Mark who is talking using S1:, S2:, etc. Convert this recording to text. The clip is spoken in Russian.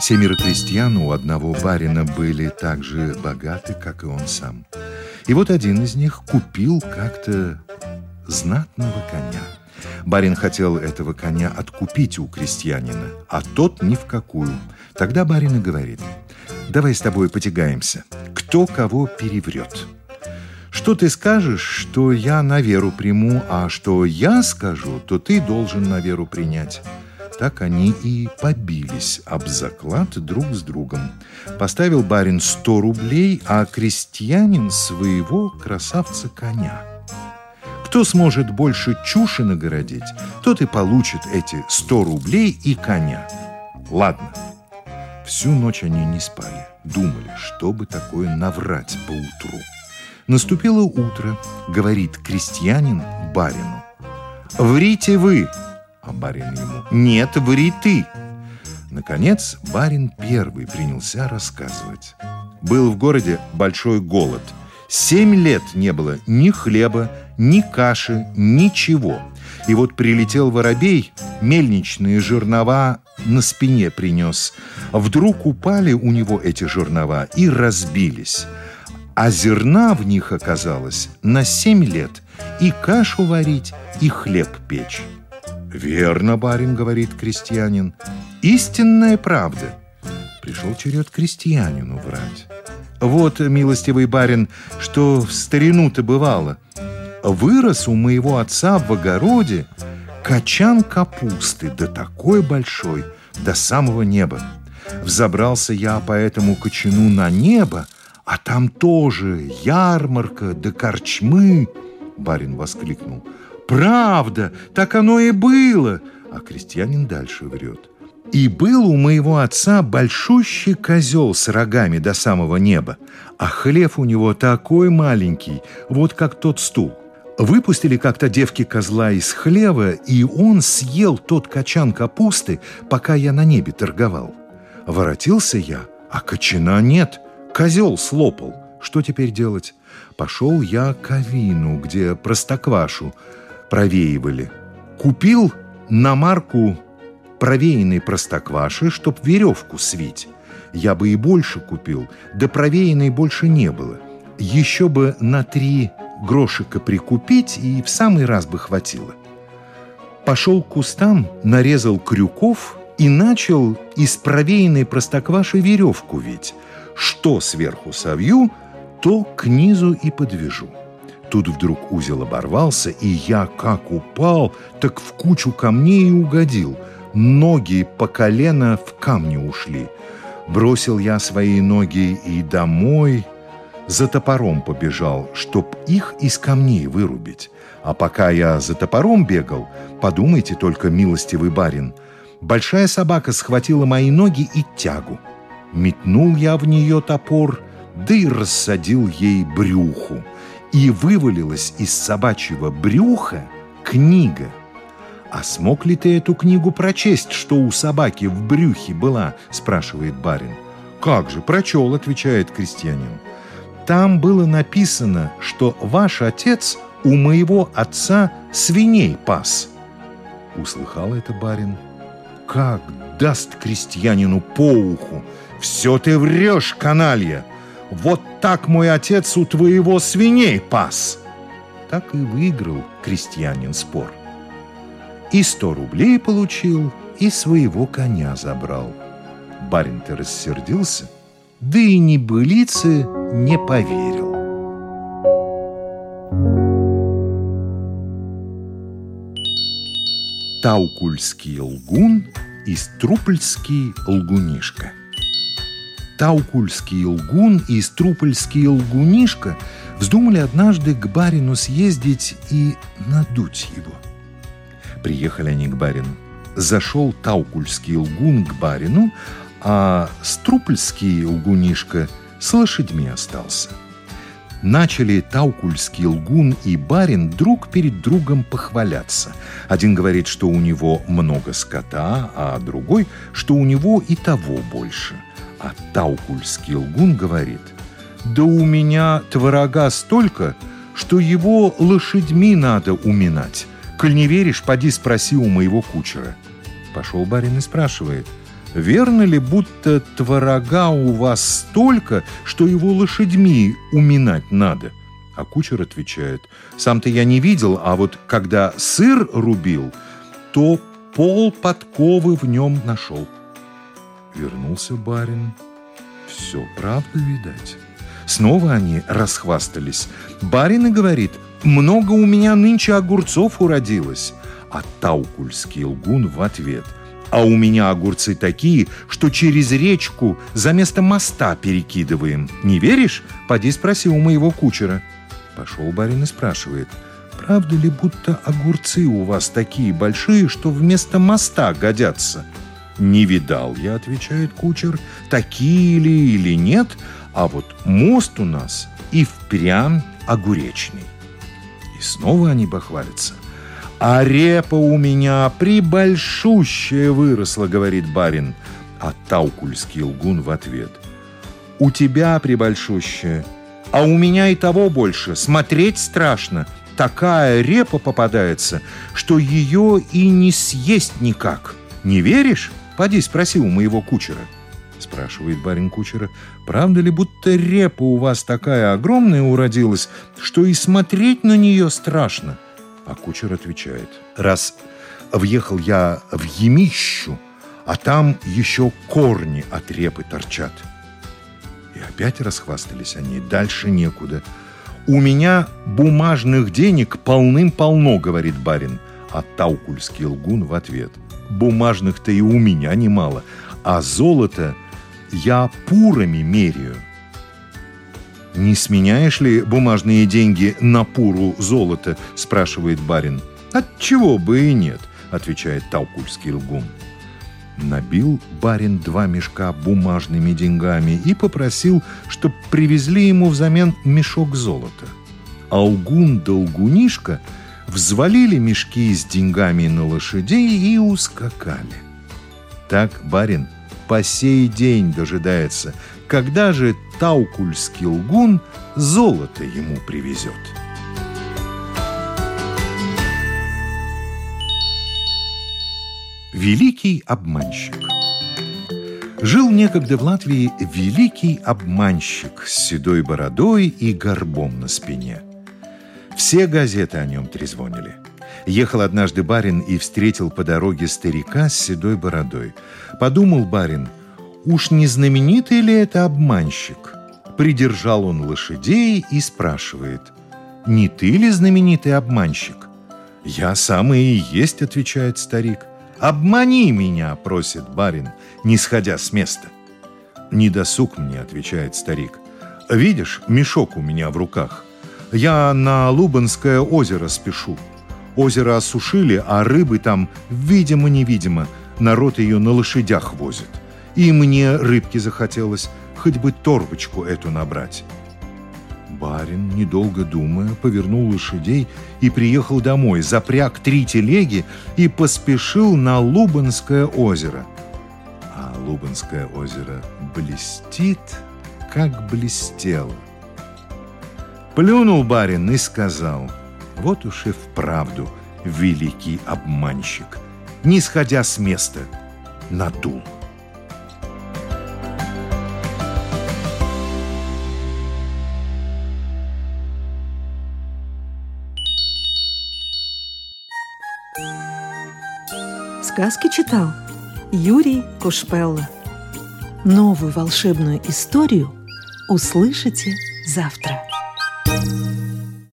S1: Семеро крестьян у одного барина были так же богаты, как и он сам. И вот один из них купил как-то знатного коня. Барин хотел этого коня откупить у крестьянина, а тот ни в какую. Тогда барин и говорит, давай с тобой потягаемся, кто кого переврет. Что ты скажешь, что я на веру приму, а что я скажу, то ты должен на веру принять. Так они и побились об заклад друг с другом. Поставил барин сто рублей, а крестьянин своего красавца коня – кто сможет больше чуши нагородить, тот и получит эти 100 рублей и коня. Ладно. Всю ночь они не спали. Думали, что бы такое наврать поутру. Наступило утро, говорит крестьянин барину. «Врите вы!» А барин ему «Нет, ври ты!» Наконец, барин первый принялся рассказывать. Был в городе большой голод – Семь лет не было ни хлеба, ни каши, ничего. И вот прилетел воробей, мельничные жернова на спине принес. Вдруг упали у него эти жернова и разбились. А зерна в них оказалось на семь лет. И кашу варить, и хлеб печь. «Верно, барин, — говорит крестьянин, — истинная правда». Пришел черед крестьянину врать. Вот, милостивый барин, что в старину-то бывало. Вырос у моего отца в огороде качан капусты, да такой большой, до самого неба. Взобрался я по этому кочану на небо, а там тоже ярмарка да корчмы. Барин воскликнул. «Правда, так оно и было!» А крестьянин дальше врет. И был у моего отца большущий козел с рогами до самого неба, а хлев у него такой маленький, вот как тот стул. Выпустили как-то девки козла из хлева, и он съел тот качан капусты, пока я на небе торговал. Воротился я, а кочана нет, козел слопал. Что теперь делать? Пошел я к Авину, где простоквашу провеивали. Купил на марку провеянной простокваши, чтоб веревку свить. Я бы и больше купил, да провеянной больше не было. Еще бы на три грошика прикупить, и в самый раз бы хватило. Пошел к кустам, нарезал крюков и начал из провеянной простокваши веревку вить. Что сверху совью, то к низу и подвяжу. Тут вдруг узел оборвался, и я как упал, так в кучу камней и угодил – ноги по колено в камни ушли. Бросил я свои ноги и домой, за топором побежал, чтоб их из камней вырубить. А пока я за топором бегал, подумайте только, милостивый барин, большая собака схватила мои ноги и тягу. Метнул я в нее топор, да и рассадил ей брюху. И вывалилась из собачьего брюха книга — «А смог ли ты эту книгу прочесть, что у собаки в брюхе была?» – спрашивает барин. «Как же, прочел», – отвечает крестьянин. «Там было написано, что ваш отец у моего отца свиней пас». Услыхал это барин. «Как даст крестьянину по уху! Все ты врешь, каналья! Вот так мой отец у твоего свиней пас!» Так и выиграл крестьянин спор. И сто рублей получил, и своего коня забрал. Барин-то рассердился, да и небылице не поверил. Таукульский лгун и Струпольский лгунишка. Таукульский лгун и Струпольский лгунишка вздумали однажды к барину съездить и надуть его – Приехали они к барину. Зашел таукульский лгун к барину, а Струпольский лгунишка с лошадьми остался. Начали Таукульский лгун и барин друг перед другом похваляться. Один говорит, что у него много скота, а другой, что у него и того больше. А Таукульский лгун говорит, «Да у меня творога столько, что его лошадьми надо уминать. Коль не веришь, поди спроси у моего кучера». Пошел барин и спрашивает, Верно ли, будто творога у вас столько, что его лошадьми уминать надо? А кучер отвечает, сам-то я не видел, а вот когда сыр рубил, то пол подковы в нем нашел. Вернулся барин. Все правда, видать. Снова они расхвастались. Барин и говорит, много у меня нынче огурцов уродилось. А Таукульский лгун в ответ – а у меня огурцы такие, что через речку за место моста перекидываем. Не веришь? Поди спроси у моего кучера. Пошел барин и спрашивает, правда ли, будто огурцы у вас такие большие, что вместо моста годятся? Не видал я, отвечает кучер, такие ли или нет, а вот мост у нас и впрямь огуречный. И снова они бахвалятся – «А репа у меня прибольшущая выросла», — говорит барин. А Таукульский лгун в ответ. «У тебя прибольшущая, а у меня и того больше. Смотреть страшно. Такая репа попадается, что ее и не съесть никак. Не веришь? Поди спроси у моего кучера». Спрашивает барин кучера, правда ли, будто репа у вас такая огромная уродилась, что и смотреть на нее страшно? А кучер отвечает, раз въехал я в Емищу, а там еще корни от репы торчат. И опять расхвастались они, дальше некуда. «У меня бумажных денег полным-полно», — говорит барин. А Таукульский лгун в ответ. «Бумажных-то и у меня немало, а золото я пурами меряю». «Не сменяешь ли бумажные деньги на пуру золота?» – спрашивает барин. «Отчего бы и нет», – отвечает Таукульский лгун. Набил барин два мешка бумажными деньгами и попросил, чтоб привезли ему взамен мешок золота. А лгун да лгунишка взвалили мешки с деньгами на лошадей и ускакали. Так барин по сей день дожидается, когда же Таукульский лгун золото ему привезет. Великий обманщик Жил некогда в Латвии великий обманщик с седой бородой и горбом на спине. Все газеты о нем трезвонили. Ехал однажды барин и встретил по дороге старика с седой бородой. Подумал барин, Уж не знаменитый ли это обманщик? Придержал он лошадей и спрашивает, «Не ты ли знаменитый обманщик?» «Я самый и есть», — отвечает старик. «Обмани меня», — просит барин, не сходя с места. «Не досуг мне», — отвечает старик. «Видишь, мешок у меня в руках. Я на Лубанское озеро спешу. Озеро осушили, а рыбы там, видимо-невидимо, народ ее на лошадях возит. И мне рыбки захотелось, хоть бы торбочку эту набрать. Барин, недолго думая, повернул лошадей и приехал домой, запряг три телеги и поспешил на Лубанское озеро. А Лубанское озеро блестит, как блестело. Плюнул барин и сказал, вот уж и вправду великий обманщик, не сходя с места, надул.
S2: Сказки читал Юрий Кушпелла. Новую волшебную историю услышите завтра.